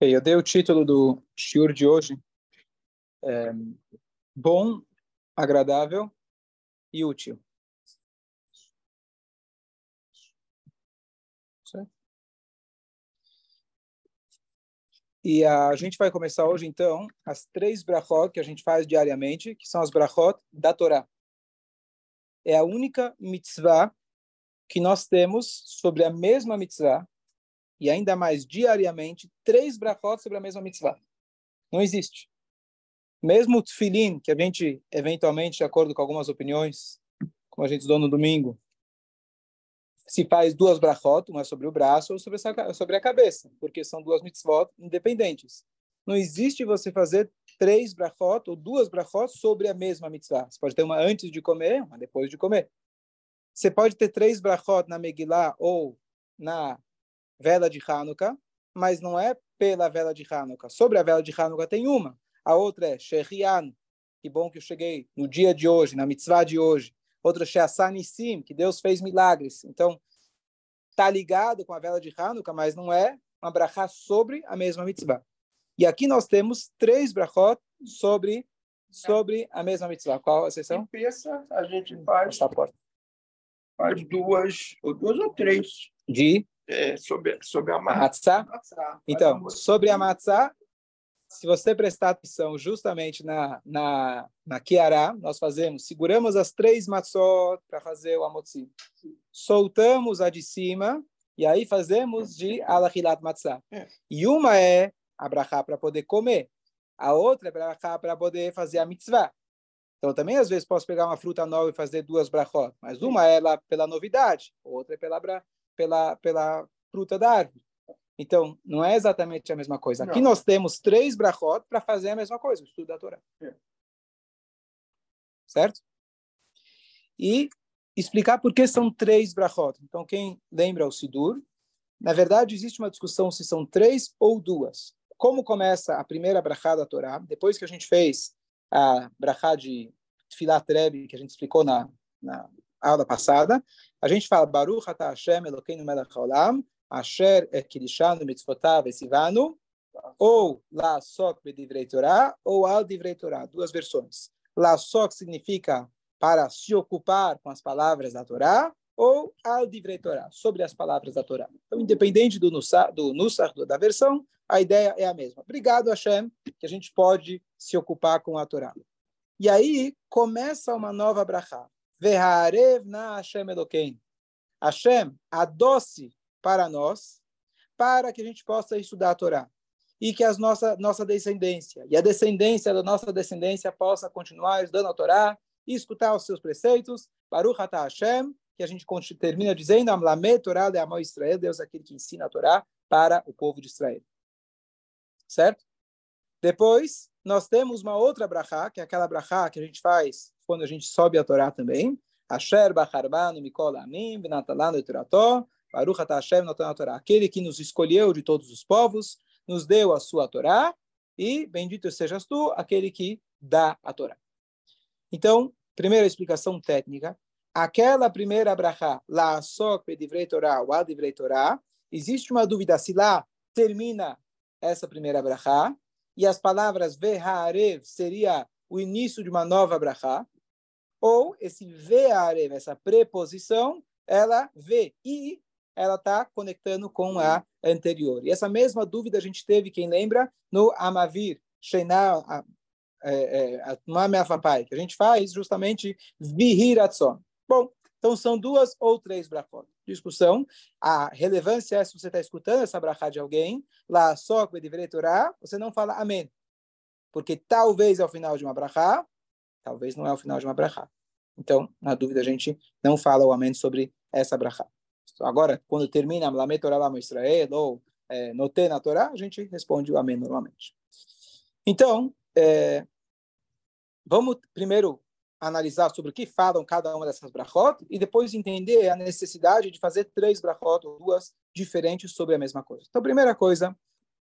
Eu dei o título do shiur de hoje, é, bom, agradável e útil. E a gente vai começar hoje, então, as três brachot que a gente faz diariamente, que são as brachot da Torá. É a única mitzvah que nós temos sobre a mesma mitzvah, e ainda mais diariamente, três brachot sobre a mesma mitzvah. Não existe. Mesmo o tefilin, que a gente, eventualmente, de acordo com algumas opiniões, como a gente estudou no domingo, se faz duas brachot, uma sobre o braço ou sobre, sobre a cabeça, porque são duas mitzvot independentes. Não existe você fazer três brachot ou duas brachot sobre a mesma mitzvah. Você pode ter uma antes de comer, uma depois de comer. Você pode ter três brachot na Megillah ou na vela de Hanukkah, mas não é pela vela de Hanukkah. Sobre a vela de Hanukkah tem uma. A outra é Shechian, que bom que eu cheguei no dia de hoje, na mitzvah de hoje. Outra Sheasanissim, que Deus fez milagres. Então, está ligado com a vela de Hanukkah, mas não é uma brachá sobre a mesma mitzvah. E aqui nós temos três brachot sobre sobre a mesma mitzvah. Qual a sessão? Limpeza, a gente faz, faz duas, ou duas ou três. De? É, sobre, sobre a matzah. matzah. Então, sobre a matzah, se você prestar atenção justamente na, na, na Kiara, nós fazemos, seguramos as três matzot para fazer o amotzi. Soltamos a de cima e aí fazemos de alahilat matzah. É. E uma é a brachá para poder comer. A outra é brachá para poder fazer a mitzvah. Então, também, às vezes, posso pegar uma fruta nova e fazer duas brachot. Mas uma é lá pela novidade, outra é pela, pela, pela fruta da árvore. Então, não é exatamente a mesma coisa. Aqui não. nós temos três brachot para fazer a mesma coisa, o estudo da Torá. É. Certo? E explicar por que são três brachot. Então, quem lembra o Sidur, na verdade, existe uma discussão se são três ou duas. Como começa a primeira brachá da Torá, depois que a gente fez a brachá de Filat Rebbe, que a gente explicou na, na aula passada, a gente fala Baruch Ata Hashem Elokeinu Melech Haolam Asher Ekilishanu Mitzvotav Esivanu, ou La Sok Bedivrei Torah, ou Al Divrei Torah, duas versões. La Sok significa para se ocupar com as palavras da Torá, ou Al Divrei Torah, sobre as palavras da Torá. Então, independente do Nusach, do Nusach da versão, a ideia é a mesma. Obrigado, Hashem, que a gente pode se ocupar com a Torá. E aí começa uma nova brachá. Veharev na Hashem Eloquim. Hashem, adoce para nós, para que a gente possa estudar a Torá. E que a nossa, nossa descendência e a descendência da nossa descendência possa continuar estudando a Torá e escutar os seus preceitos. Baruch Atah Hashem, que a gente termina dizendo, Amlamet Torá de Amor Israel, Deus é aquele que ensina a Torá para o povo de Israel. Certo? Depois, nós temos uma outra brachá, que é aquela brachá que a gente faz quando a gente sobe a Torá também. Asher Bacharbanu Mikol Amim, Benatalano Torató, Baruch Ata Hashem Natan Torá. Aquele que nos escolheu de todos os povos, nos deu a sua Torá, e bendito sejas tu, aquele que dá a Torá. Então, primeira explicação técnica, aquela primeira brachá, lá sok pedivrei Torá, o adivrei Torá, existe uma dúvida se lá termina essa primeira brachá, e as palavras veharev seria o início de uma nova brachá, ou esse veharev, essa preposição, ela vê e ela está conectando com a anterior. E essa mesma dúvida a gente teve, quem lembra, no Amavir, Sheiná, Mame Afapai, que a gente faz justamente Vihiratzon. Bom, então são duas ou três brachot. Discussão. A relevância é se você está escutando essa brachá de alguém, lá só com Torá, você não fala amém. Porque talvez é o final de uma brachá, talvez não é o final de uma brachá. Então, na dúvida, a gente não fala o amém sobre essa brachá. Agora, quando termina Lamet Torah Israel ou é, Noté na Torá, a gente responde o Amém normalmente. Então, é, vamos primeiro analisar sobre o que falam cada uma dessas brachot e depois entender a necessidade de fazer três brachot ou duas diferentes sobre a mesma coisa. Então, primeira coisa,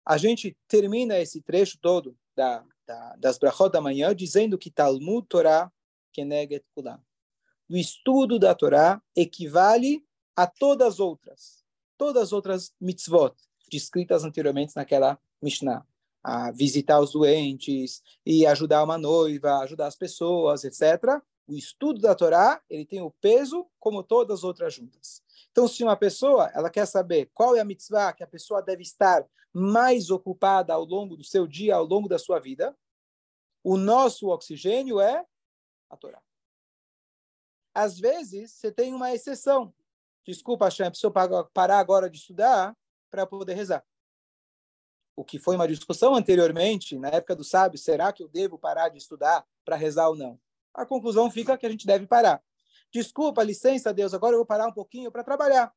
a gente termina esse trecho todo da, da, das brachot da manhã dizendo que Talmud Torah Keneget Kulam. O estudo da Torá equivale a todas as outras, todas as outras mitzvot descritas anteriormente naquela Mishnah, a visitar os doentes e ajudar uma noiva, ajudar as pessoas, etc. O estudo da Torá, ele tem o peso como todas as outras juntas. Então, se uma pessoa, ela quer saber qual é a mitzvah que a pessoa deve estar mais ocupada ao longo do seu dia, ao longo da sua vida, o nosso oxigênio é a Torá. Às vezes, você tem uma exceção. Desculpa, Hashem, preciso parar agora de estudar para poder rezar. O que foi uma discussão anteriormente, na época do sábio, será que eu devo parar de estudar para rezar ou não? A conclusão fica que a gente deve parar. Desculpa, licença, Deus, agora eu vou parar um pouquinho para trabalhar.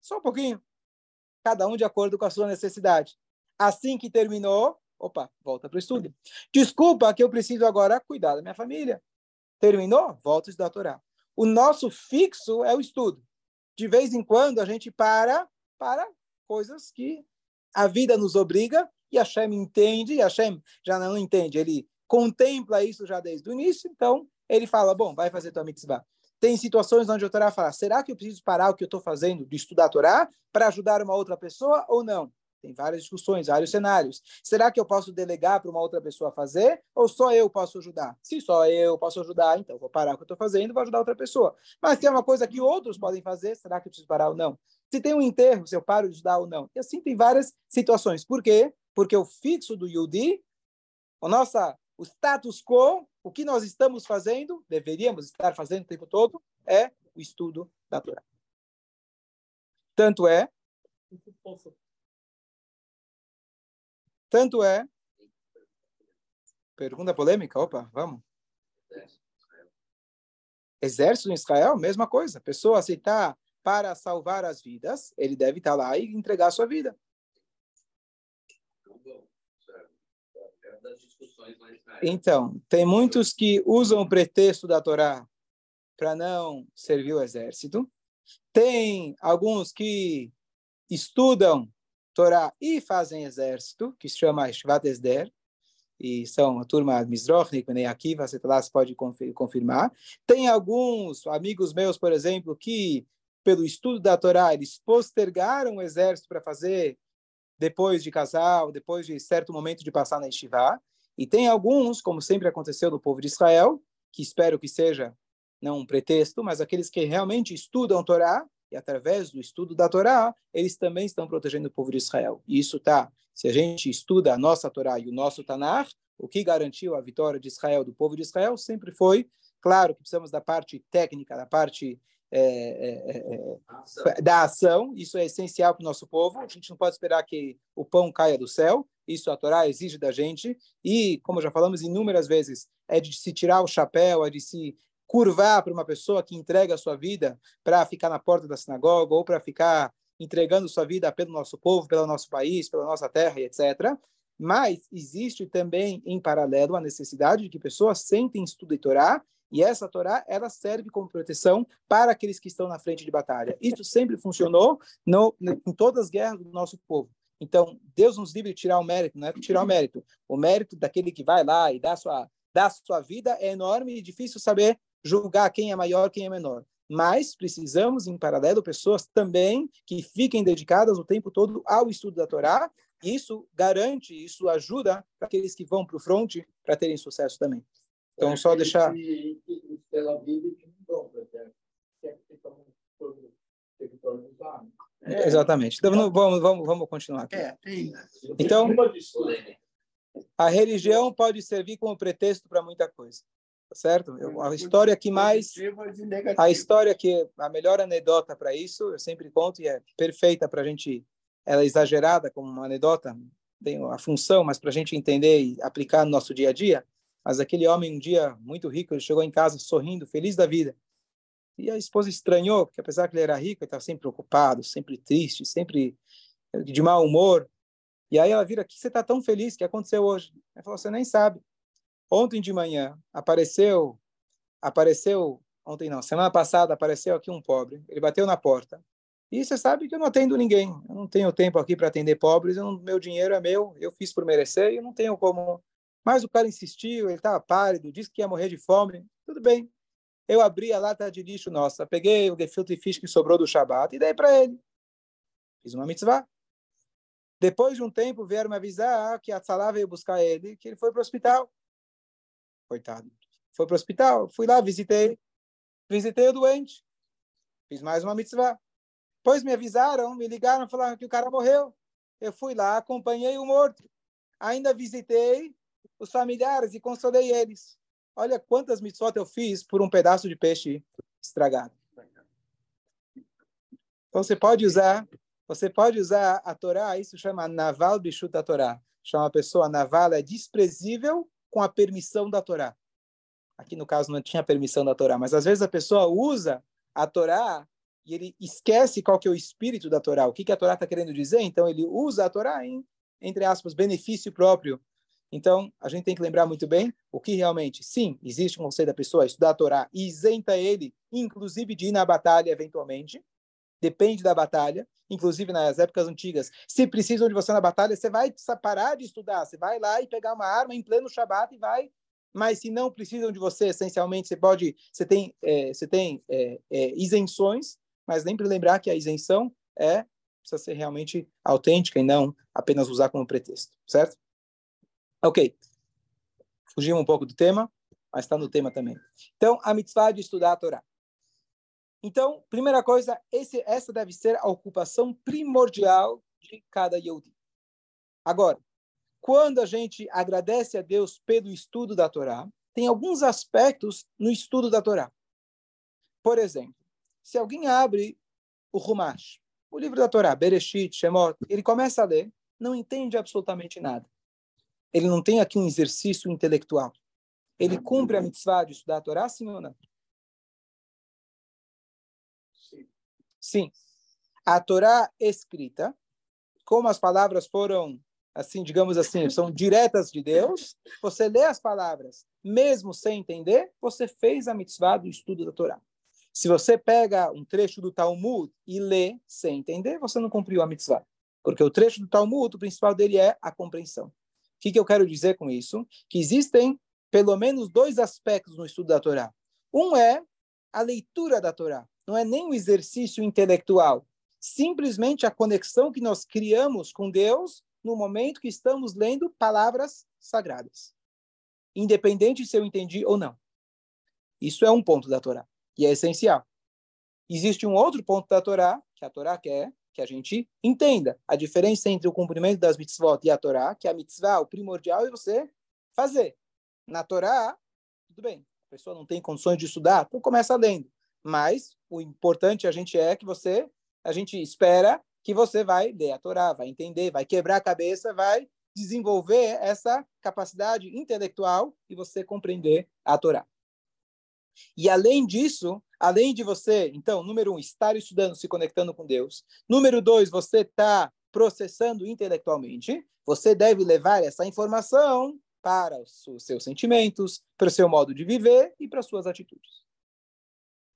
Só um pouquinho. Cada um de acordo com a sua necessidade. Assim que terminou, opa, volta para o estudo. Desculpa que eu preciso agora cuidar da minha família. Terminou? Volta a estudar a Torá. O nosso fixo é o estudo. De vez em quando a gente para para coisas que a vida nos obriga e Hashem entende, e Hashem já não entende, ele contempla isso já desde o início, então ele fala, bom, vai fazer tua mitzvah. Tem situações onde a Torá fala, será que eu preciso parar o que eu estou fazendo de estudar a Torá para ajudar uma outra pessoa ou não? Tem várias discussões, vários cenários. Será que eu posso delegar para uma outra pessoa fazer ou só eu posso ajudar? Se só eu posso ajudar, então vou parar o que eu estou fazendo e vou ajudar outra pessoa. Mas se é uma coisa que outros podem fazer, será que eu preciso parar ou não? Se tem um enterro, se eu paro de ajudar ou não? E assim tem várias situações. Por quê? Porque o fixo do Yudi, o nossa, o status quo, o que nós estamos fazendo, deveríamos estar fazendo o tempo todo, é o estudo da Torá. Tanto é tanto é. Pergunta polêmica, opa, vamos. Exército em Israel, mesma coisa. Pessoa aceitar para salvar as vidas, ele deve estar lá e entregar a sua vida. Então, tem muitos que usam o pretexto da Torá para não servir o exército. Tem alguns que estudam Torá e fazem exército, que se chama Shvat Esder, e são a turma Mizrochnik, Bnei Akiva, você lá pode confirmar. Tem alguns amigos meus, por exemplo, que, pelo estudo da Torá, eles postergaram o exército para fazer depois de casar, depois de certo momento de passar na Yeshiva. E tem alguns, como sempre aconteceu no povo de Israel, que espero que seja não um pretexto, mas aqueles que realmente estudam Torá, e através do estudo da Torá, eles também estão protegendo o povo de Israel. E isso tá, se a gente estuda a nossa Torá e o nosso Tanar, o que garantiu a vitória de Israel, do povo de Israel, sempre foi, claro que precisamos da parte técnica, da parte é, é, é da ação, isso é essencial para o nosso povo, a gente não pode esperar que o pão caia do céu, isso a Torá exige da gente, e, como já falamos inúmeras vezes, é de se tirar o chapéu, é de se curvar para uma pessoa que entrega a sua vida para ficar na porta da sinagoga ou para ficar entregando sua vida pelo nosso povo, pelo nosso país, pela nossa terra, etc. Mas existe também, em paralelo, a necessidade de que pessoas sentem estudo e Torá, e essa Torá ela serve como proteção para aqueles que estão na frente de batalha. Isso sempre funcionou no, em todas as guerras do nosso povo. Então, Deus nos livre de tirar o mérito, não é tirar o mérito. O mérito daquele que vai lá e dá sua, dá sua vida é enorme e difícil saber julgar quem é maior, quem é menor. Mas precisamos, em paralelo, pessoas também que fiquem dedicadas o tempo todo ao estudo da Torá. Isso garante, isso ajuda para aqueles que vão para o fronte para terem sucesso também. Então, é, só deixar. É, exatamente. Então, vamos, vamos, vamos continuar aqui. É, então, a religião pode servir como pretexto para muita coisa. Tá certo? Eu, a história que mais a história que a melhor anedota para isso eu sempre conto e é perfeita para a gente ela é exagerada como uma anedota tem a função mas para a gente entender e aplicar no nosso dia a dia mas aquele homem um dia muito rico ele chegou em casa sorrindo feliz da vida e a esposa estranhou porque apesar que ele era rico ele estava sempre preocupado sempre triste sempre de mau humor e aí ela vira que você está tão feliz que aconteceu hoje ele falou você nem sabe Ontem de manhã apareceu, apareceu, ontem não, semana passada apareceu aqui um pobre. Ele bateu na porta. E você sabe que eu não atendo ninguém. Eu não tenho tempo aqui para atender pobres. Não, meu dinheiro é meu. Eu fiz por merecer e eu não tenho como. Mas o cara insistiu. Ele estava pálido, disse que ia morrer de fome. Tudo bem. Eu abri a lata de lixo nossa, peguei o gefilte fish que sobrou do Shabat e dei para ele. Fiz uma mitzvah. Depois de um tempo, vieram me avisar que a Tzalá veio buscar ele, que ele foi para o hospital. Coitado. Foi para o hospital. Fui lá, visitei. Visitei o doente. Fiz mais uma mitzvah. Depois me avisaram, me ligaram, falaram que o cara morreu. Eu fui lá, acompanhei o morto. Ainda visitei os familiares e consolei eles. Olha quantas mitzvot eu fiz por um pedaço de peixe estragado. Então você pode usar você pode usar a Torá, isso chama naval bichuta Torá. Chama a pessoa naval, é desprezível com a permissão da Torá. Aqui no caso não tinha permissão da Torá, mas às vezes a pessoa usa a Torá e ele esquece qual que é o espírito da Torá, o que, que a Torá está querendo dizer, então ele usa a Torá em, entre aspas, benefício próprio. Então, a gente tem que lembrar muito bem o que realmente, sim, existe um conceito da pessoa estudar a Torá e isenta ele, inclusive de ir na batalha eventualmente, depende da batalha, inclusive nas épocas antigas. Se precisam de você na batalha, você vai parar de estudar, você vai lá e pegar uma arma em pleno Shabat e vai. Mas se não precisam de você, essencialmente, você pode, você tem, é, você tem é, é, isenções, mas sempre lembrar que a isenção é precisa ser realmente autêntica e não apenas usar como pretexto, certo? Ok. Fugimos um pouco do tema, mas está no tema também. Então, a mitzvah de estudar a Torá. Então, primeira coisa, esse, essa deve ser a ocupação primordial de cada Yehudi. Agora, quando a gente agradece a Deus pelo estudo da Torá, tem alguns aspectos no estudo da Torá. Por exemplo, se alguém abre o Rumash, o livro da Torá, Bereshit, Shemot, ele começa a ler, não entende absolutamente nada. Ele não tem aqui um exercício intelectual. Ele cumpre a mitzvah de estudar a Torá, sim ou não? Sim. A Torá escrita, como as palavras foram, assim, digamos assim, são diretas de Deus, você lê as palavras, mesmo sem entender, você fez a mitzvah do estudo da Torá. Se você pega um trecho do Talmud e lê sem entender, você não cumpriu a mitzvah. Porque o trecho do Talmud, o principal dele é a compreensão. O que, que eu quero dizer com isso? Que existem pelo menos dois aspectos no estudo da Torá. Um é a leitura da Torá não é nem um exercício intelectual, simplesmente a conexão que nós criamos com Deus no momento que estamos lendo palavras sagradas, independente se eu entendi ou não. Isso é um ponto da Torá e é essencial. Existe um outro ponto da Torá que a Torá quer que a gente entenda a diferença entre o cumprimento das mitzvot e a Torá, que a mitzvah, o primordial é você fazer. Na Torá, tudo bem, a pessoa não tem condições de estudar, então começa lendo. Mas o importante a gente é que você, a gente espera que você vai ler a Torá, vai entender, vai quebrar a cabeça, vai desenvolver essa capacidade intelectual e você compreender a Torá. E além disso, além de você, então, número um, estar estudando, se conectando com Deus. Número dois, você está processando intelectualmente. Você deve levar essa informação para os seus sentimentos, para o seu modo de viver e para as suas atitudes.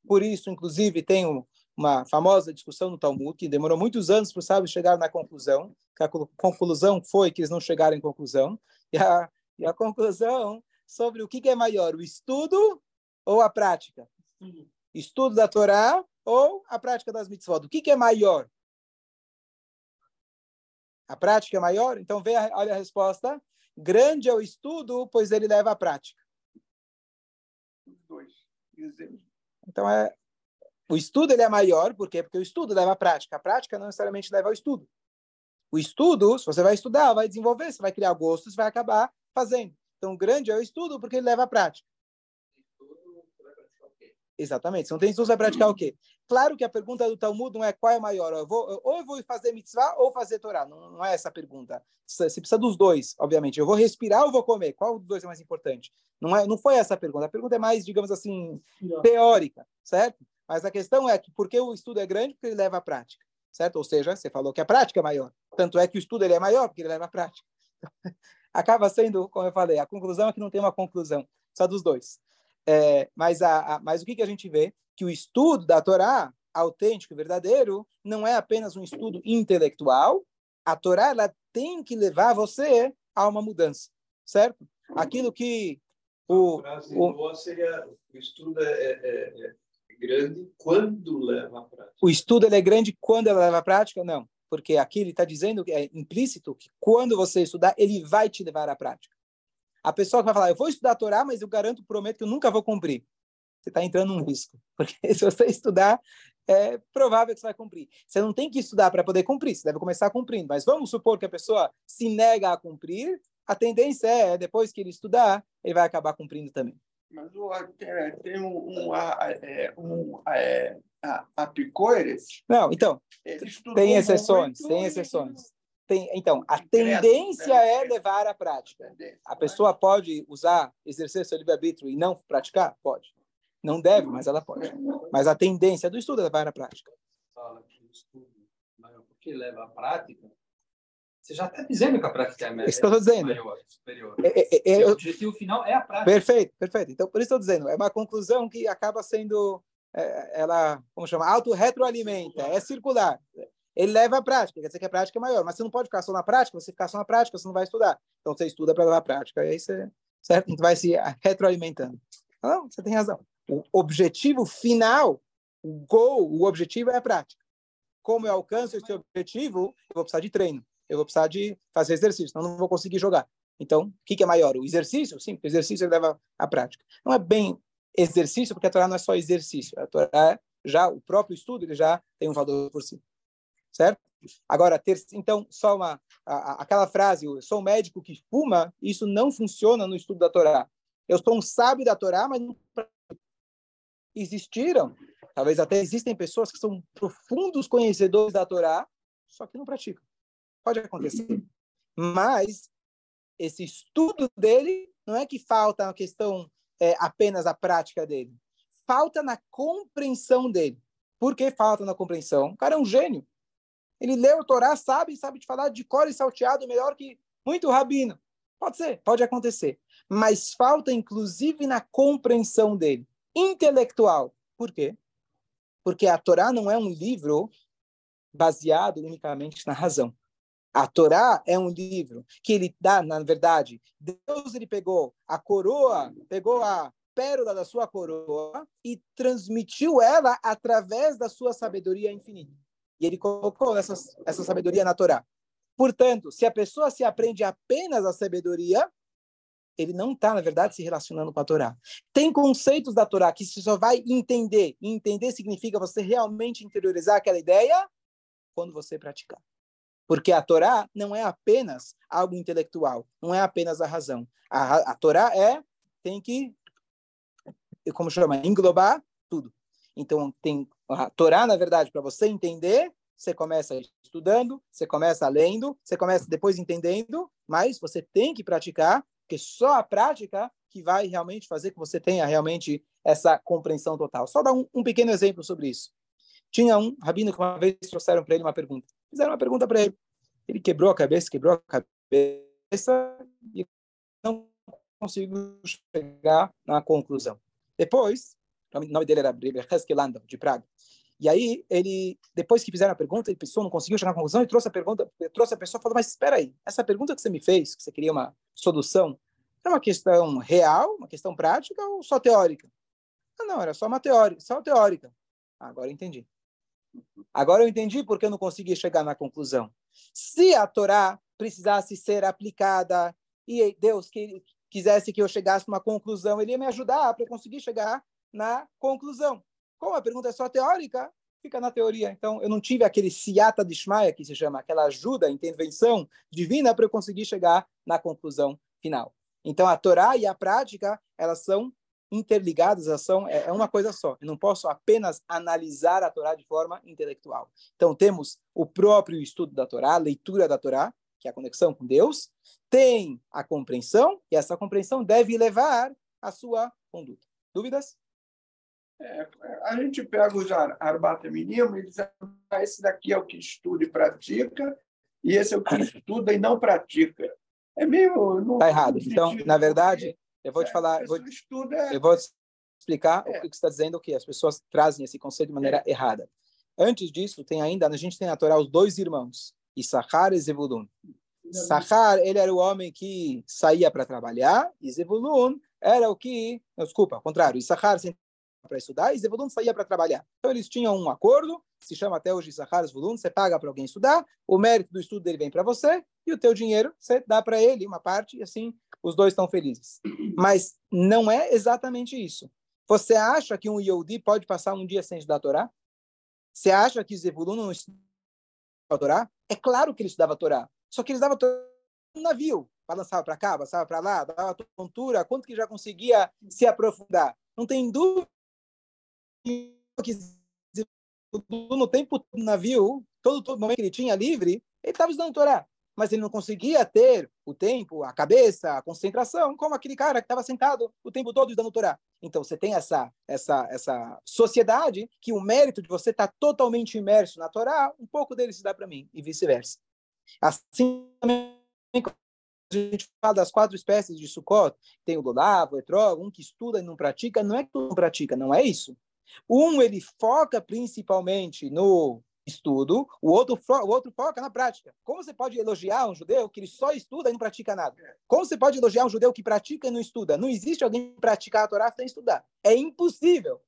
Por isso, inclusive, tem uma famosa discussão no Talmud, que demorou muitos anos para os sábios chegarem na conclusão, que a conclusão foi que eles não chegaram em conclusão, e a, e a conclusão sobre o que é maior, o estudo ou a prática? Estudo da Torá ou a prática das mitzvot? O que é maior? A prática é maior? Então, vê, olha a resposta. Grande é o estudo, pois ele leva à prática. Os dois. Então, é, o estudo ele é maior, por quê? Porque o estudo leva à prática. A prática não necessariamente leva ao estudo. O estudo, se você vai estudar, vai desenvolver, você vai criar gostos, vai acabar fazendo. Então, grande é o estudo porque ele leva à prática. Exatamente. Se não tem você vai praticar o quê? Claro que a pergunta do Talmud não é qual é maior. Eu vou, ou eu vou fazer mitzvah ou fazer Torá. Não, não é essa a pergunta. Você precisa dos dois, obviamente. Eu vou respirar ou vou comer? Qual dos dois é mais importante? Não, é, não foi essa a pergunta. A pergunta é mais, digamos assim, teórica, certo? Mas a questão é que porque o estudo é grande, porque ele leva à prática, certo? Ou seja, você falou que a prática é maior. Tanto é que o estudo ele é maior, porque ele leva à prática. Acaba sendo, como eu falei, a conclusão é que não tem uma conclusão, só dos dois. É, mas, a, a, mas o que, que a gente vê? Que o estudo da Torá, autêntico e verdadeiro, não é apenas um estudo intelectual. A Torá ela tem que levar você a uma mudança, certo? Aquilo que o, a frase o, boa seria o estudo é, é, é, é grande quando leva à prática. O estudo ele é grande quando ela leva à prática? Não. Porque aqui ele está dizendo que é implícito que quando você estudar, ele vai te levar à prática. A pessoa que vai falar, eu vou estudar a Torá, mas eu garanto, prometo que eu nunca vou cumprir. Você está entrando num risco. Porque se você estudar, é provável que você vai cumprir. Você não tem que estudar para poder cumprir, você deve começar cumprindo. Mas vamos supor que a pessoa se nega a cumprir, a tendência é, depois que ele estudar, ele vai acabar cumprindo também. Mas o, tem um, um, é, um é, apicoires? Não, então, tem exceções, tem exceções. Tem, então, a tendência né? é levar à prática. A pessoa pode usar, exercer seu livre-arbítrio e não praticar? Pode. Não deve, mas ela pode. Mas a tendência do estudo é levar à prática. Fala que o estudo, porque leva à prática, você já está dizendo que a prática é melhor. Estou dizendo. Maior, superior. É, é, é, o objetivo final é a prática. Perfeito, perfeito. Então, por isso estou dizendo, é uma conclusão que acaba sendo, é, ela, como chama, auto-retroalimenta, é circular. Ele leva à prática, quer dizer que a prática é maior, mas você não pode ficar só na prática, você ficar só na prática, você não vai estudar. Então, você estuda para levar à prática, e aí você certo? vai se retroalimentando. Não, você tem razão. O objetivo final, o goal, o objetivo é a prática. Como eu alcanço esse objetivo, eu vou precisar de treino eu vou precisar de fazer exercício, senão não vou conseguir jogar. Então, o que, que é maior? O exercício? Sim, o exercício leva à prática. Não é bem exercício, porque a Torá não é só exercício. A Torá, já, o próprio estudo, ele já tem um valor por si. Certo? Agora, ter, então, só uma, a, aquela frase, eu sou um médico que fuma, isso não funciona no estudo da Torá. Eu sou um sábio da Torá, mas não existiram, talvez até existem pessoas que são profundos conhecedores da Torá, só que não praticam. Pode acontecer. Mas esse estudo dele não é que falta na questão é, apenas a prática dele. Falta na compreensão dele. Por que falta na compreensão? O cara é um gênio. Ele leu o Torá, sabe, sabe de falar de cor e salteado melhor que muito rabino. Pode ser, pode acontecer. Mas falta, inclusive, na compreensão dele. Intelectual. Por quê? Porque a Torá não é um livro baseado unicamente na razão. A Torá é um livro que ele dá, na verdade, Deus ele pegou a coroa, pegou a pérola da sua coroa e transmitiu ela através da sua sabedoria infinita. E ele colocou essa, essa sabedoria na Torá. Portanto, se a pessoa se aprende apenas a sabedoria, ele não está, na verdade, se relacionando com a Torá. Tem conceitos da Torá que você só vai entender. E entender significa você realmente interiorizar aquela ideia quando você praticar. Porque a Torá não é apenas algo intelectual, não é apenas a razão. A, a Torá é, tem que, como chama, englobar tudo. Então, tem a Torá, na verdade, para você entender, você começa estudando, você começa lendo, você começa depois entendendo, mas você tem que praticar, porque só a prática que vai realmente fazer que você tenha realmente essa compreensão total. Só dar um, um pequeno exemplo sobre isso. Tinha um rabino que uma vez trouxeram para ele uma pergunta. Fizeram uma pergunta para ele. Ele quebrou a cabeça, quebrou a cabeça e não conseguiu chegar na conclusão. Depois, o nome dele era Heskelandov, de Praga. E aí, ele, depois que fizeram a pergunta, a pessoa não conseguiu chegar na conclusão e trouxe a pergunta, trouxe a pessoa e falou, mas espera aí, essa pergunta que você me fez, que você queria uma solução, é uma questão real, uma questão prática ou só teórica? Ah, não, era só uma teórica, só teórica. Ah, agora eu entendi. Agora eu entendi porque eu não consegui chegar na conclusão. Se a Torá precisasse ser aplicada e Deus que, quisesse que eu chegasse numa conclusão, ele ia me ajudar para conseguir chegar na conclusão. Como a pergunta é só teórica, fica na teoria. Então, eu não tive aquele siata de Shmaya, que se chama, aquela ajuda, intervenção divina para eu conseguir chegar na conclusão final. Então, a Torá e a prática, elas são interligadas, elas são é, é uma coisa só. Eu não posso apenas analisar a Torá de forma intelectual. Então temos o próprio estudo da Torá, a leitura da Torá, que é a conexão com Deus, tem a compreensão e essa compreensão deve levar a sua conduta. Dúvidas? É, a gente pega os arbata minim e diz ah, esse daqui é o que estuda e pratica e esse é o que estuda e não pratica. É meio... Está errado. Então, na verdade, eu vou te falar, eu vou, é... eu vou explicar é. o que você está dizendo, que as pessoas trazem esse conceito de maneira é. errada. Antes disso, tem ainda, a gente tem na Torá os dois irmãos, Issachar e Zebulun. Issachar, ele era o homem que saía para trabalhar, e Zebulun era o que, não, desculpa, ao contrário, Issachar para estudar e Zevulun saía para trabalhar. Então eles tinham um acordo, se chama até hoje Issachar Zvulun, você paga para alguém estudar, o mérito do estudo dele vem para você e o teu dinheiro você dá para ele uma parte e assim os dois estão felizes. Mas não é exatamente isso. Você acha que um Yehudi pode passar um dia sem estudar a Torá? Você acha que Zevulun não estudava a Torá? É claro que ele estudava a Torá, só que ele estudava a Torá no navio, balançava para cá, balançava para lá, dava tontura, quanto que já conseguia se aprofundar. Não tem dúvida no tempo do navio, todo, todo momento que ele tinha livre, ele estava estudando Torá. Mas ele não conseguia ter o tempo, a cabeça, a concentração, como aquele cara que estava sentado o tempo todo estudando Torá. Então, você tem essa, essa, essa sociedade que o mérito de você estar tá totalmente imerso na Torá, um pouco dele se dá para mim, e vice-versa. Assim também a gente fala das quatro espécies de Sukkot, tem o Lolav, o Etrog, um que estuda e não pratica, não é que não pratica, não é isso. Um, ele foca principalmente no estudo, o outro, o outro foca na prática. Como você pode elogiar um judeu que ele só estuda e não pratica nada? Como você pode elogiar um judeu que pratica e não estuda? Não existe alguém praticar a Torá sem estudar. É impossível.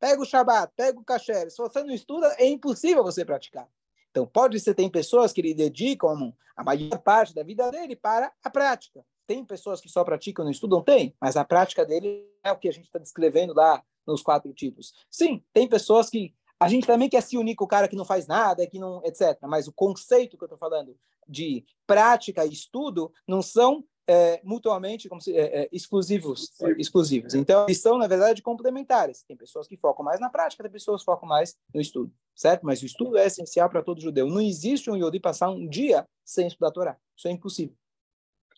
Pega o Shabat, pega o Kasher. Se você não estuda, é impossível você praticar. Então, pode ser, tem pessoas que ele dedicam a maior parte da vida dele para a prática. Tem pessoas que só praticam e não estudam? Tem, mas a prática dele é o que a gente está descrevendo lá nos quatro tipos. Sim, tem pessoas que a gente também quer se unir com o cara que não faz nada, que não, etc. Mas o conceito que eu estou falando de prática e estudo não são é, mutuamente como se, é, é, exclusivos, exclusivos. Então, eles são, na verdade, complementares. Tem pessoas que focam mais na prática, tem pessoas que focam mais no estudo, certo? Mas o estudo é essencial para todo judeu. Não existe um Yodi passar um dia sem estudar a Torá. Isso é impossível.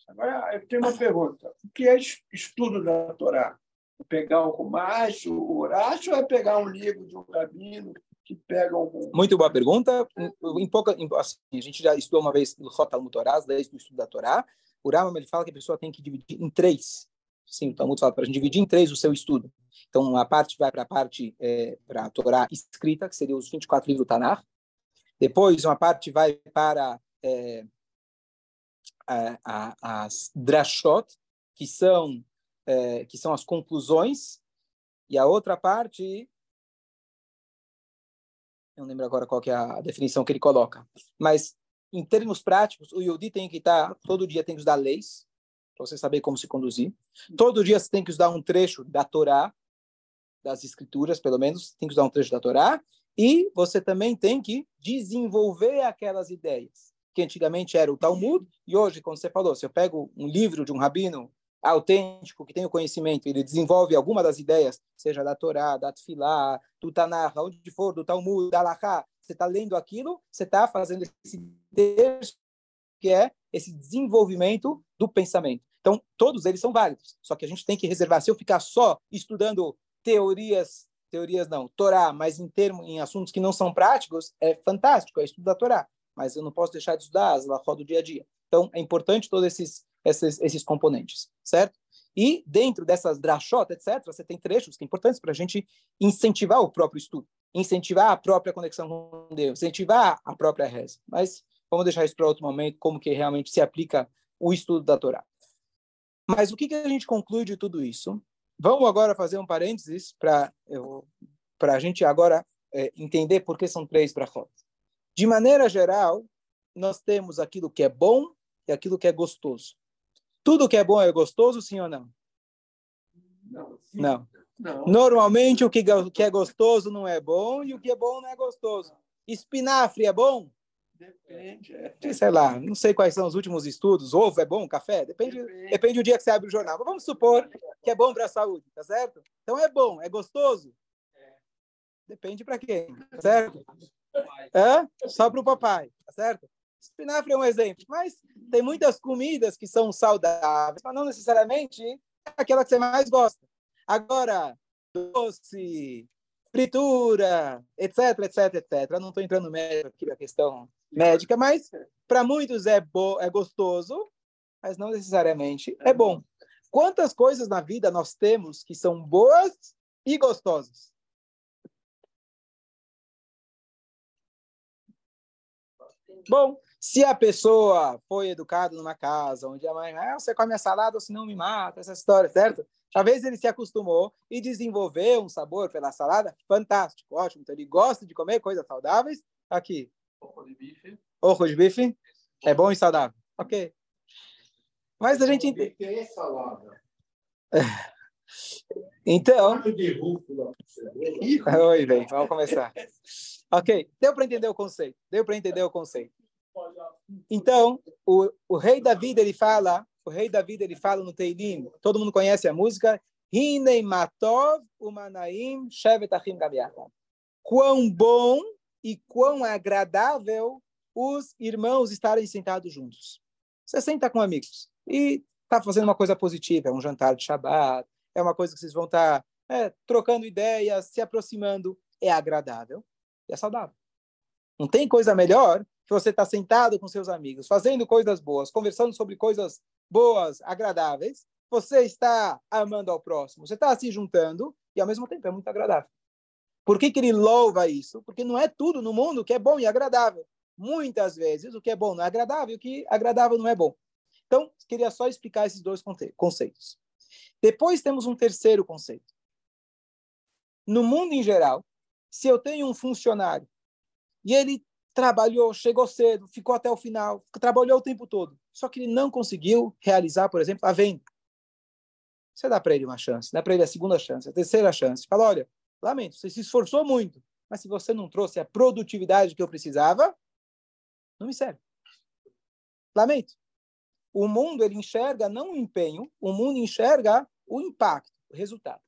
Agora, eu tenho uma pergunta. O que é estudo da Torá? Pegar um Rumacho, o Horácio, ou é pegar um livro de um rabino que pega um... Muito boa pergunta. Em pouca, assim, a gente já estudou uma vez no Rotal Mutorás, desde o estudo da Torá. O Rambam ele fala que a pessoa tem que dividir em três. Sim, o Talmud fala para a gente dividir em três o seu estudo. Então, uma parte vai para a parte, é, para a Torá escrita, que seria os 24 livros do Tanakh. Depois, uma parte vai para é, a, a, as drashot, que são, é, que são as conclusões. E a outra parte, não lembro agora qual é a definição que ele coloca, mas em termos práticos, o Yodi tem que estar, todo dia tem que estudar leis, para você saber como se conduzir. Todo dia você tem que estudar um trecho da Torá, das escrituras, pelo menos, tem que estudar um trecho da Torá, e você também tem que desenvolver aquelas ideias, que antigamente era o Talmud, e hoje, como você falou, se eu pego um livro de um rabino autêntico, que tem o conhecimento, ele desenvolve alguma das ideias, seja da Torá, da Tfilá, do Tanakh, onde for, do Talmud, da Laká, você está lendo aquilo, você está fazendo esse texto que é esse desenvolvimento do pensamento. Então, todos eles são válidos, só que a gente tem que reservar. Se eu ficar só estudando teorias, teorias não, Torá, mas em termos, em assuntos que não são práticos, é fantástico, é estudo da Torá, mas eu não posso deixar de estudar as do dia a dia. Então, é importante todos esses, esses, esses componentes, certo? E dentro dessas drashot, etc., você tem trechos que são importantes para a gente incentivar o próprio estudo incentivar a própria conexão com Deus, incentivar a própria reza. Mas vamos deixar isso para outro momento, como que realmente se aplica o estudo da Torá. Mas o que, que a gente conclui de tudo isso? Vamos agora fazer um parênteses para a gente agora é, entender por que são três brachot. De maneira geral, nós temos aquilo que é bom e aquilo que é gostoso. Tudo que é bom é gostoso, sim ou não? Não. Não. Não. Normalmente o que, que é gostoso não é bom e o que é bom não é gostoso. Espinafre é bom? Depende. É. Sei lá, não sei quais são os últimos estudos. Ovo é bom? Café? Depende, depende. depende do dia que você abre o jornal. Mas vamos supor que é bom para a saúde, tá certo? Então é bom, é gostoso? Depende para quem, tá certo? É? Só para o papai, tá certo? Espinafre é um exemplo, mas tem muitas comidas que são saudáveis, mas não necessariamente aquela que você mais gosta. Agora, doce, fritura, etc, etc, etc. Eu não estou entrando médico aqui na questão médica, mas para muitos é, bo é gostoso, mas não necessariamente é bom. Quantas coisas na vida nós temos que são boas e gostosas? Bom, se a pessoa foi educada numa casa onde a mãe, ah, você come a salada ou senão me mata, essa história, certo? Talvez ele se acostumou e desenvolveu um sabor pela salada fantástico, ótimo. Então ele gosta de comer coisas saudáveis. Aqui. Ojo de bife. Ojo de bife. É bom e saudável. Ok. Mas a gente entende. é salada? Então. Oi, bem, vamos começar. Ok, deu para entender o conceito. Deu para entender o conceito. Então, o, o rei Davi ele fala, o rei Davi ele fala no Teilim, todo mundo conhece a música, Hinei Matov Umanaim Shevet Achim Quão bom e quão agradável os irmãos estarem sentados juntos. Você senta com amigos e está fazendo uma coisa positiva, é um jantar de Shabbat, é uma coisa que vocês vão estar tá, é, trocando ideias, se aproximando, é agradável e é saudável. Não tem coisa melhor que você estar tá sentado com seus amigos, fazendo coisas boas, conversando sobre coisas boas, agradáveis. Você está amando ao próximo, você está se juntando e ao mesmo tempo é muito agradável. Por que, que ele louva isso? Porque não é tudo no mundo que é bom e agradável. Muitas vezes o que é bom não é agradável, o que é agradável não é bom. Então, queria só explicar esses dois conceitos. Depois temos um terceiro conceito. No mundo em geral, se eu tenho um funcionário e ele trabalhou, chegou cedo, ficou até o final, trabalhou o tempo todo, só que ele não conseguiu realizar, por exemplo, a venda. Você dá para ele uma chance, dá para ele a segunda chance, a terceira chance. Fala, olha, lamento, você se esforçou muito, mas se você não trouxe a produtividade que eu precisava, não me serve. Lamento. O mundo ele enxerga não o empenho, o mundo enxerga o impacto, o resultado.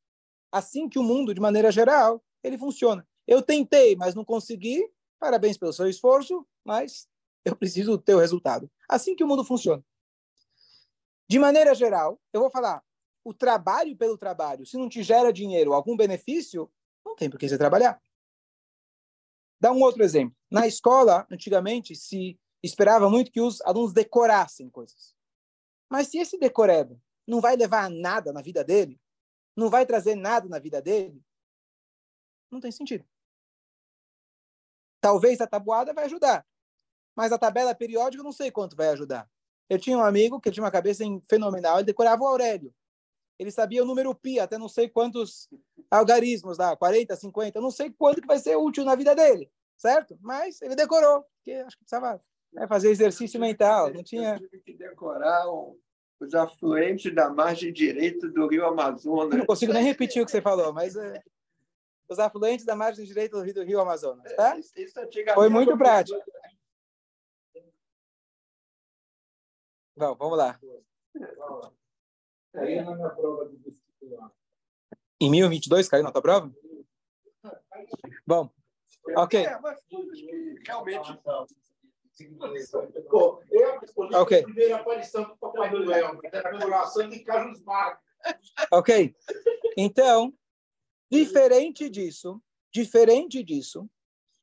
Assim que o mundo, de maneira geral, ele funciona. Eu tentei, mas não consegui. Parabéns pelo seu esforço, mas eu preciso ter o resultado. Assim que o mundo funciona. De maneira geral, eu vou falar, o trabalho pelo trabalho, se não te gera dinheiro, algum benefício, não tem por que você trabalhar. Dá um outro exemplo. Na escola, antigamente, se esperava muito que os alunos decorassem coisas. Mas se esse decoreba não vai levar a nada na vida dele, não vai trazer nada na vida dele, não tem sentido. Talvez a tabuada vai ajudar, mas a tabela periódica eu não sei quanto vai ajudar. Eu tinha um amigo que tinha uma cabeça fenomenal, ele decorava o Aurélio. Ele sabia o número pi, até não sei quantos algarismos lá, 40, 50, eu não sei quanto que vai ser útil na vida dele, certo? Mas ele decorou, porque acho que precisava é, fazer exercício mental. Não tinha. Eu tive que decorar os afluentes da margem direita do Rio Amazonas. Eu não consigo nem repetir o que você falou, mas é, os afluentes da margem direita do Rio, do Rio Amazonas, tá? É, Foi muito prático. Bom, vamos lá. Caiu na minha prova de vestibular. Em 1022 caiu na tua prova? Bom, ok. É, mas realmente Pô, eu escolhi okay. a primeira aparição do Papai Noel, de Carlos Marques. Ok. Então, diferente disso, diferente disso,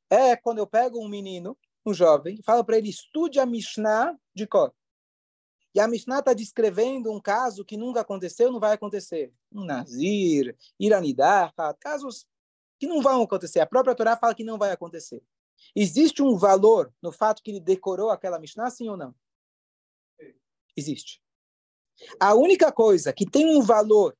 é quando eu pego um menino, um jovem, e falo para ele, estude a Mishnah de cor. E a Mishnah está descrevendo um caso que nunca aconteceu, não vai acontecer. Um Nazir, Iranidar, casos que não vão acontecer. A própria Torá fala que não vai acontecer. Existe um valor no fato que ele decorou aquela Mishnah, sim ou não? Existe. A única coisa que tem um valor,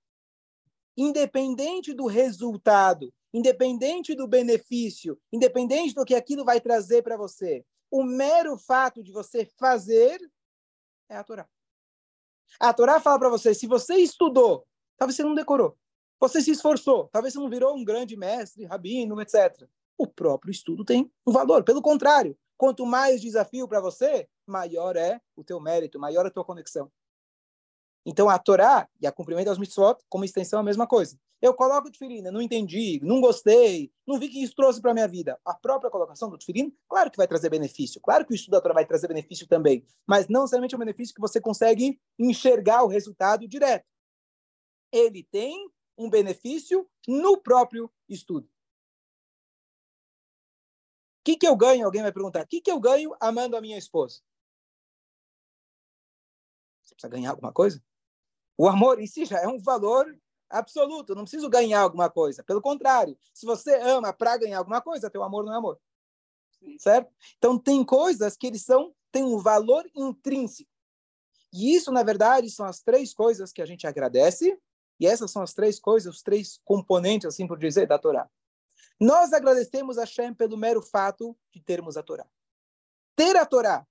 independente do resultado, independente do benefício, independente do que aquilo vai trazer para você, o mero fato de você fazer é a Torá. A Torá fala para você, se você estudou, talvez você não decorou. Você se esforçou, talvez você não virou um grande mestre, rabino, etc o próprio estudo tem um valor. Pelo contrário, quanto mais desafio para você, maior é o teu mérito, maior é a tua conexão. Então, a Torá e a cumprimento das mitzvot, como extensão, é a mesma coisa. Eu coloco o tefilin, não entendi, não gostei, não vi que isso trouxe para a minha vida. A própria colocação do tefilin, claro que vai trazer benefício, claro que o estudo da Torá vai trazer benefício também, mas não somente é um benefício que você consegue enxergar o resultado direto. Ele tem um benefício no próprio estudo que, que eu ganho? Alguém vai perguntar. O que, que eu ganho amando a minha esposa? Você precisa ganhar alguma coisa? O amor em si já é um valor absoluto. Não preciso ganhar alguma coisa. Pelo contrário, se você ama para ganhar alguma coisa, teu amor não é amor. certo? Então tem coisas que eles são têm um valor intrínseco. E isso, na verdade, são as três coisas que a gente agradece, e essas são as três coisas, os três componentes, assim por dizer, da Torá. Nós agradecemos a Shem pelo mero fato de termos a Torá. Ter a Torá,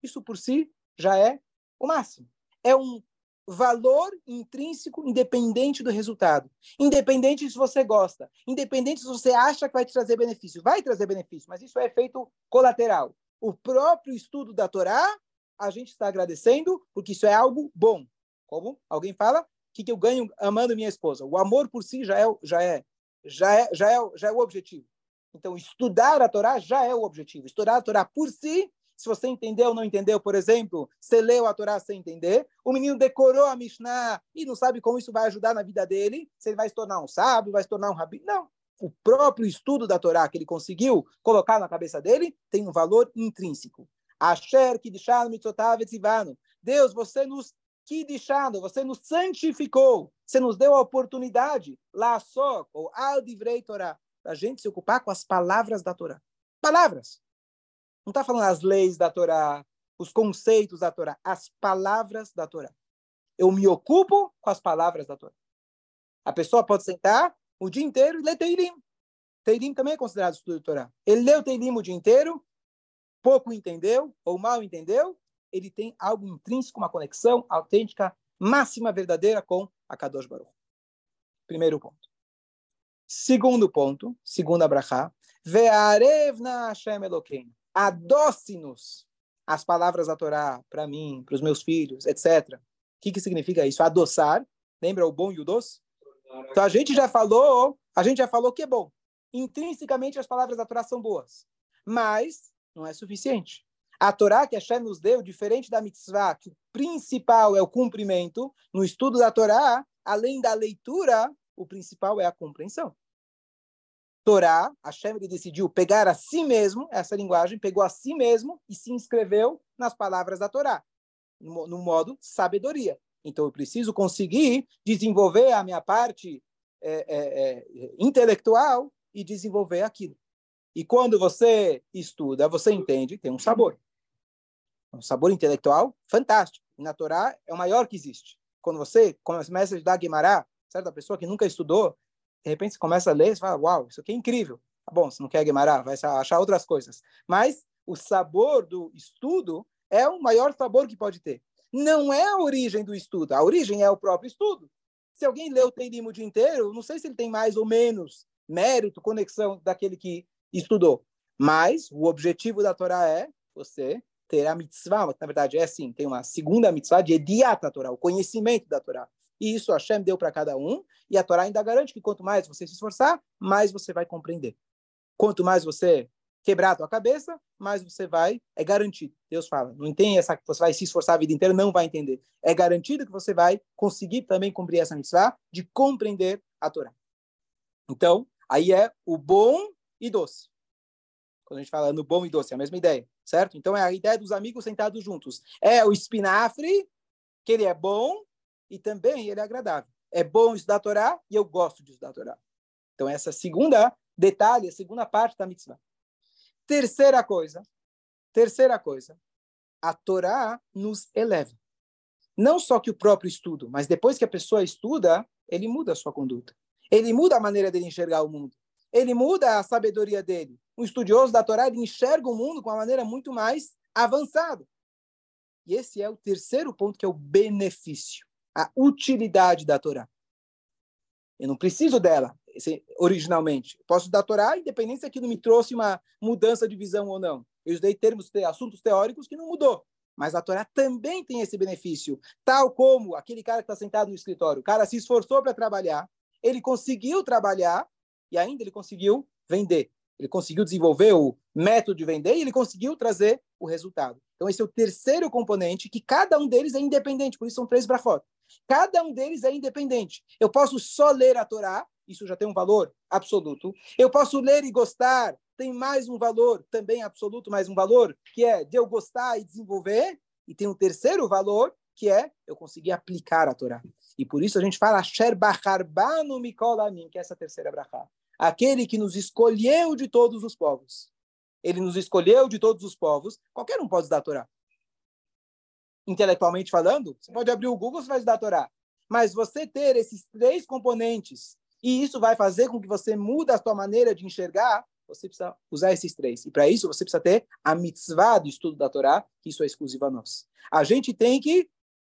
isso por si já é o máximo. É um valor intrínseco independente do resultado. Independente se você gosta, independente se você acha que vai te trazer benefício. Vai trazer benefício, mas isso é efeito colateral. O próprio estudo da Torá, a gente está agradecendo porque isso é algo bom. Como alguém fala, o que, que eu ganho amando minha esposa? O amor por si já é, já é, já é, já é, já é o objetivo. Então, estudar a Torá já é o objetivo. Estudar a Torá por si se você entendeu ou não entendeu, por exemplo, você leu a Torá sem entender, o menino decorou a Mishnah e não sabe como isso vai ajudar na vida dele, se ele vai se tornar um sábio, vai se tornar um rabino. Não. O próprio estudo da Torá que ele conseguiu colocar na cabeça dele tem um valor intrínseco. Asher kidishanu mitzotav etzivanu. Deus, você nos kidishanu, você nos santificou, você nos deu a oportunidade, lá só, ou al divrei Torá, a gente se ocupar com as palavras da Torá. Palavras. Não está falando as leis da Torá, os conceitos da Torá, as palavras da Torá. Eu me ocupo com as palavras da Torá. A pessoa pode sentar o dia inteiro e ler Teirim. Teirim também é considerado estudo da Torá. Ele leu Teirim o dia inteiro, pouco entendeu ou mal entendeu, ele tem algo intrínseco, uma conexão autêntica, máxima, verdadeira com a Kadosh Baruch. Primeiro ponto. Segundo ponto, segunda brachá, Ve'arevna Hashem Elokeinu adoce-nos as palavras da Torá para mim, para os meus filhos, etc. O que, que significa isso? Adoçar. Lembra o bom e o doce? Então a gente já falou, a gente já falou que é bom. Intrinsecamente as palavras da Torá são boas, mas não é suficiente. A Torá que a Hashem nos deu, diferente da mitzvah, que o principal é o cumprimento, no estudo da Torá, além da leitura, o principal é a compreensão. Torá, Hashem ele decidiu pegar a si mesmo, essa linguagem, pegou a si mesmo e se inscreveu nas palavras da Torá, no, no modo sabedoria. Então, eu preciso conseguir desenvolver a minha parte é, é, é, intelectual e desenvolver aquilo. E quando você estuda, você entende, tem um sabor. Um sabor intelectual fantástico. E na Torá é o maior que existe. Quando você começa a estudar Guimarães, certa pessoa que nunca estudou, de repente você começa a ler, você fala, uau, isso aqui é incrível. Tá bom, você não quer Guimarães, vai achar outras coisas. Mas o sabor do estudo é o maior sabor que pode ter. Não é a origem do estudo, a origem é o próprio estudo. Se alguém lê o Teirim o dia inteiro, não sei se ele tem mais ou menos mérito, conexão daquele que estudou. Mas o objetivo da Torá é você ter a mitzvah, na verdade é assim, tem uma segunda mitzvah de ediat Torá, o conhecimento da Torá. E isso Hashem deu para cada um, e a Torá ainda garante que quanto mais você se esforçar, mais você vai compreender. Quanto mais você quebrar a tua cabeça, mais você vai, é garantido. Deus fala, não tem essa que você vai se esforçar a vida inteira, não vai entender. É garantido que você vai conseguir também cumprir essa mitzvah de compreender a Torá. Então, aí é o bom e doce. Quando a gente fala no bom e doce, é a mesma ideia, certo? Então é a ideia dos amigos sentados juntos. É o espinafre, que ele é bom, e também ele é agradável. É bom estudar a Torá e eu gosto de estudar a Torá. Então, essa segunda detalhe, a segunda parte da mitzvah. Terceira coisa, terceira coisa, a Torá nos eleva. Não só que o próprio estudo, mas depois que a pessoa estuda, ele muda a sua conduta. Ele muda a maneira dele enxergar o mundo. Ele muda a sabedoria dele. Um estudioso da Torá, ele enxerga o mundo com uma maneira muito mais avançada. E esse é o terceiro ponto, que é o benefício a utilidade da Torá. Eu não preciso dela originalmente. posso dar a Torá, independente se aquilo me trouxe uma mudança de visão ou não. Eu estudei termos, assuntos teóricos que não mudou. Mas a Torá também tem esse benefício. Tal como aquele cara que está sentado no escritório. O cara se esforçou para trabalhar, ele conseguiu trabalhar e ainda ele conseguiu vender. Ele conseguiu desenvolver o método de vender e ele conseguiu trazer o resultado. Então, esse é o terceiro componente, que cada um deles é independente, por isso são três brachot. Cada um deles é independente. Eu posso só ler a Torá, isso já tem um valor absoluto. Eu posso ler e gostar, tem mais um valor, também absoluto, mais um valor, que é de eu gostar e desenvolver. E tem um terceiro valor, que é eu conseguir aplicar a Torá. E por isso a gente fala Asher Bacharbanu Mikolamin, que é essa terceira brachá. Aquele que nos escolheu de todos os povos. ele nos escolheu de todos os povos, qualquer um pode estudar a Torá. Intelectualmente falando, você pode abrir o Google, você vai estudar a Torá. Mas você ter esses três componentes, e isso vai fazer com que você mude a sua maneira de enxergar, você precisa usar esses três. E para isso, você precisa ter a mitzvah do estudo da Torá, que isso é exclusivo a nós. A gente tem que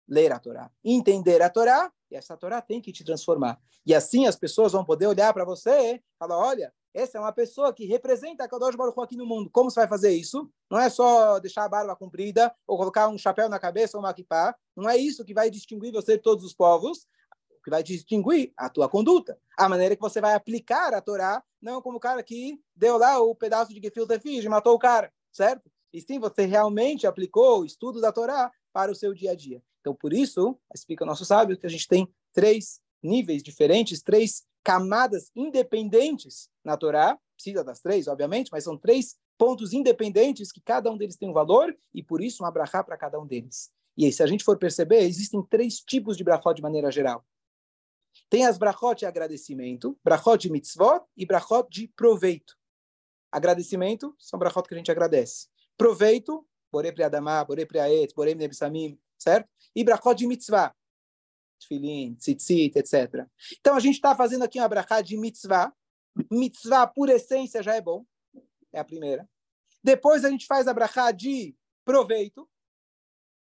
ler a Torá, entender a Torá, essa Torá tem que te transformar. E assim as pessoas vão poder olhar para você e falar, olha, essa é uma pessoa que representa a Kadosh Baruch aqui no mundo. Como você vai fazer isso? Não é só deixar a barba comprida ou colocar um chapéu na cabeça ou uma kippah. Não é isso que vai distinguir você de todos os povos. O que vai distinguir a tua conduta. A maneira que você vai aplicar a Torá, não como o cara que deu lá o pedaço de gefilte fish e matou o cara, certo? E sim, você realmente aplicou o estudo da Torá para o seu dia a dia. Então, por isso, explica o nosso sábio que a gente tem três níveis diferentes, três camadas independentes na Torá, precisa das três, obviamente, mas são três pontos independentes que cada um deles tem um valor e por isso um abrahá para cada um deles. E aí, se a gente for perceber, existem três tipos de brachot de maneira geral. Tem as brachot de agradecimento, brachot de mitzvot e brachot de proveito. Agradecimento são brachot que a gente agradece. Proveito, borei pri adamá, borei pri aet, borei nebissamim, certo? E brachot de mitzvah, tefilin, tzitzit, etc. Então, a gente está fazendo aqui uma brachá de mitzvah. Mitzvah, por essência, já é bom. É a primeira. Depois, a gente faz a brachá de proveito.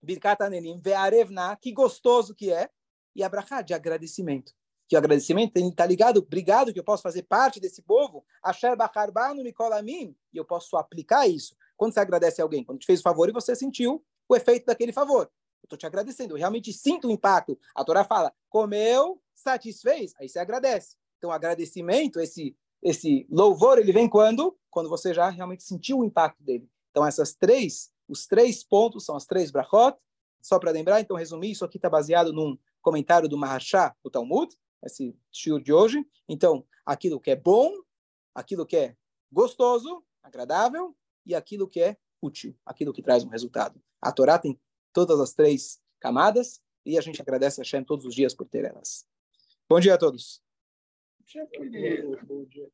Birkat anelim, ve'arevna, que gostoso que é. E a brachá de agradecimento. Que o agradecimento está ligado, obrigado que eu posso fazer parte desse povo. Asher bacharbanu mikolamim. E eu posso aplicar isso. Quando você agradece a alguém, quando te fez o favor e você sentiu o efeito daquele favor. Eu estou te agradecendo, eu realmente sinto o impacto. A Torá fala, comeu, satisfez, aí você agradece. Então, agradecimento, esse, esse louvor, ele vem quando? Quando você já realmente sentiu o impacto dele. Então, essas três, os três pontos são as três brachot. Só para lembrar, então, resumir, isso aqui está baseado num comentário do Maharsha, do Talmud, esse shiur de hoje. Então, aquilo que é bom, aquilo que é gostoso, agradável, e aquilo que é útil, aquilo que traz um resultado. A Torá tem todas as três camadas, e a gente agradece a Hashem todos os dias por ter elas. Bom dia a todos. Bom dia.